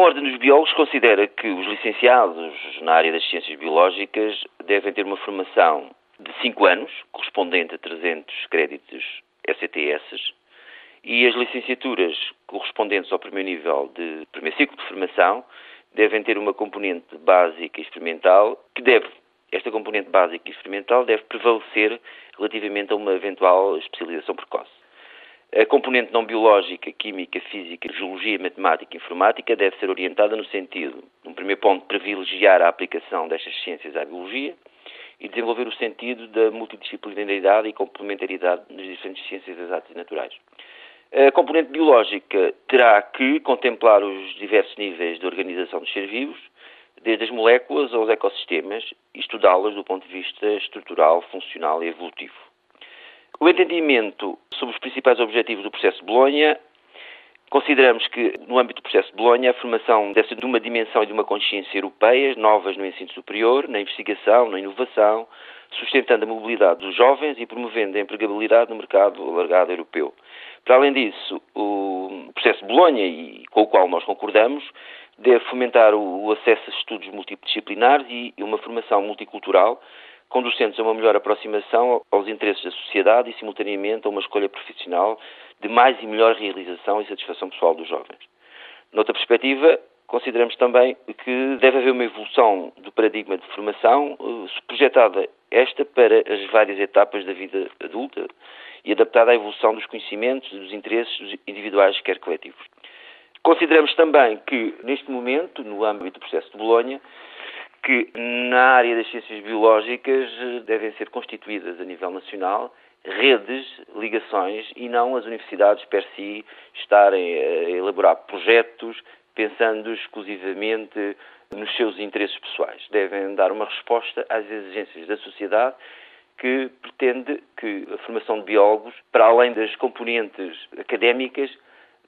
Ordem dos Biólogos considera que os licenciados na área das ciências biológicas devem ter uma formação de 5 anos, correspondente a 300 créditos SCTS, e as licenciaturas correspondentes ao primeiro nível de primeiro ciclo de formação devem ter uma componente básica e experimental que deve, esta componente básica e experimental deve prevalecer relativamente a uma eventual especialização precoce. A componente não biológica, química, física, geologia, matemática e informática deve ser orientada no sentido, no primeiro ponto, privilegiar a aplicação destas ciências à biologia e desenvolver o sentido da multidisciplinaridade e complementaridade nas diferentes ciências das artes naturais. A componente biológica terá que contemplar os diversos níveis de organização dos seres vivos, desde as moléculas aos ecossistemas, e estudá-las do ponto de vista estrutural, funcional e evolutivo. O entendimento sobre os principais objetivos do processo de Bolonha Consideramos que, no âmbito do processo de Bolonha, a formação deve ser de uma dimensão e de uma consciência europeias, novas no ensino superior, na investigação, na inovação, sustentando a mobilidade dos jovens e promovendo a empregabilidade no mercado alargado europeu. Para além disso, o processo de Bolonha, e com o qual nós concordamos, deve fomentar o acesso a estudos multidisciplinares e uma formação multicultural, conducentes a uma melhor aproximação aos interesses da sociedade e, simultaneamente, a uma escolha profissional de mais e melhor realização e satisfação pessoal dos jovens. Noutra perspectiva, consideramos também que deve haver uma evolução do paradigma de formação, eh, projetada esta para as várias etapas da vida adulta e adaptada à evolução dos conhecimentos dos interesses individuais, quer coletivos. Consideramos também que, neste momento, no âmbito do processo de Bolonha, que na área das ciências biológicas eh, devem ser constituídas a nível nacional redes, ligações e não as universidades per si estarem a elaborar projetos pensando exclusivamente nos seus interesses pessoais. Devem dar uma resposta às exigências da sociedade que pretende que a formação de biólogos, para além das componentes académicas,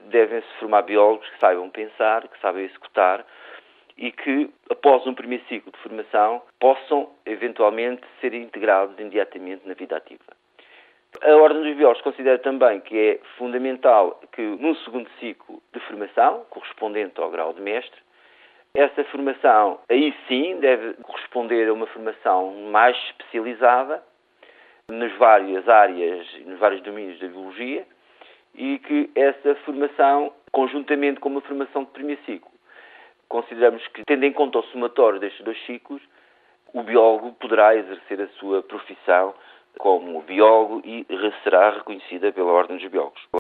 devem-se formar biólogos que saibam pensar, que saibam executar e que, após um primeiro ciclo de formação, possam eventualmente ser integrados imediatamente na vida ativa. A Ordem dos Biólogos considera também que é fundamental que, num segundo ciclo de formação, correspondente ao grau de mestre, essa formação, aí sim, deve corresponder a uma formação mais especializada nas várias áreas nos vários domínios da biologia e que essa formação, conjuntamente com uma formação de primeiro ciclo, consideramos que, tendo em conta o somatório destes dois ciclos, o biólogo poderá exercer a sua profissão como biólogo e será reconhecida pela Ordem dos Biólogos.